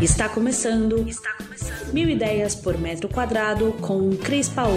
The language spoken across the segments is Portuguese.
Está começando. Está começando. Mil ideias por metro quadrado com Cris Paola.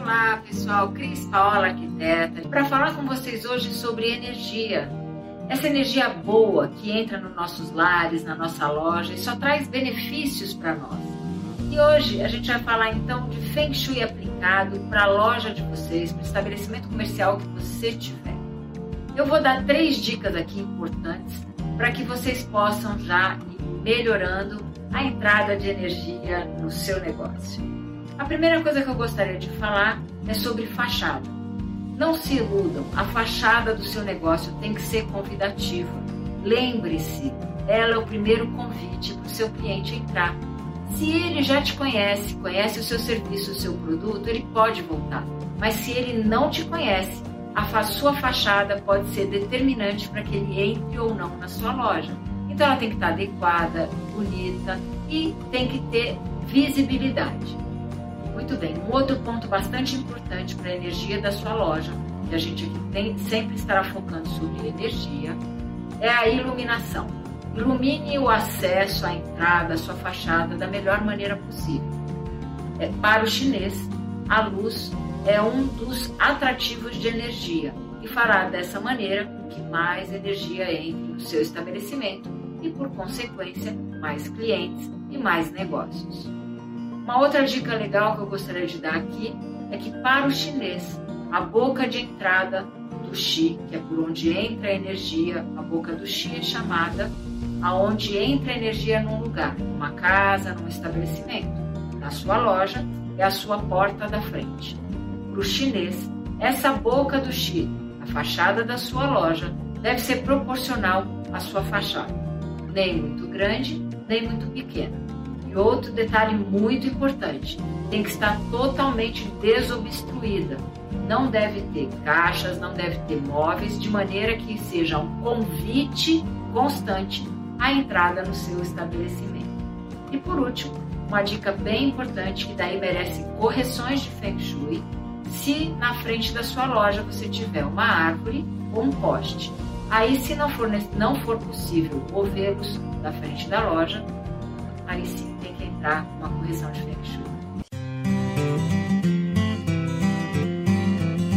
Olá, pessoal. Cris Paola, arquiteta, para falar com vocês hoje sobre energia. Essa energia boa que entra nos nossos lares, na nossa loja e só traz benefícios para nós. E hoje a gente vai falar então de Feng Shui aplicado para a loja de vocês, para o estabelecimento comercial que você tiver. Eu vou dar três dicas aqui importantes para que vocês possam já ir melhorando a entrada de energia no seu negócio. A primeira coisa que eu gostaria de falar é sobre fachada. Não se iludam, a fachada do seu negócio tem que ser convidativa. Lembre-se, ela é o primeiro convite para o seu cliente entrar se ele já te conhece, conhece o seu serviço, o seu produto, ele pode voltar. Mas se ele não te conhece, a sua fachada pode ser determinante para que ele entre ou não na sua loja. Então ela tem que estar adequada, bonita e tem que ter visibilidade. Muito bem, um outro ponto bastante importante para a energia da sua loja, que a gente tem, sempre estará focando sobre energia, é a iluminação. Ilumine o acesso à entrada, à sua fachada da melhor maneira possível. É, para o chinês, a luz é um dos atrativos de energia e fará dessa maneira que mais energia entre no seu estabelecimento e, por consequência, mais clientes e mais negócios. Uma outra dica legal que eu gostaria de dar aqui é que, para o chinês, a boca de entrada do Xi, que é por onde entra a energia, a boca do Xi é chamada aonde entra energia num lugar, numa casa, num estabelecimento. Na sua loja é a sua porta da frente. Para o chinês, essa boca do Xi, a fachada da sua loja, deve ser proporcional à sua fachada, nem muito grande, nem muito pequena. E outro detalhe muito importante: tem que estar totalmente desobstruída. Não deve ter caixas, não deve ter móveis, de maneira que seja um convite constante a entrada no seu estabelecimento. E por último, uma dica bem importante que daí merece correções de Feng Shui, se na frente da sua loja você tiver uma árvore ou um poste. Aí, se não for, não for possível movê-los da frente da loja, aí sim tem que entrar uma correção de Feng Shui.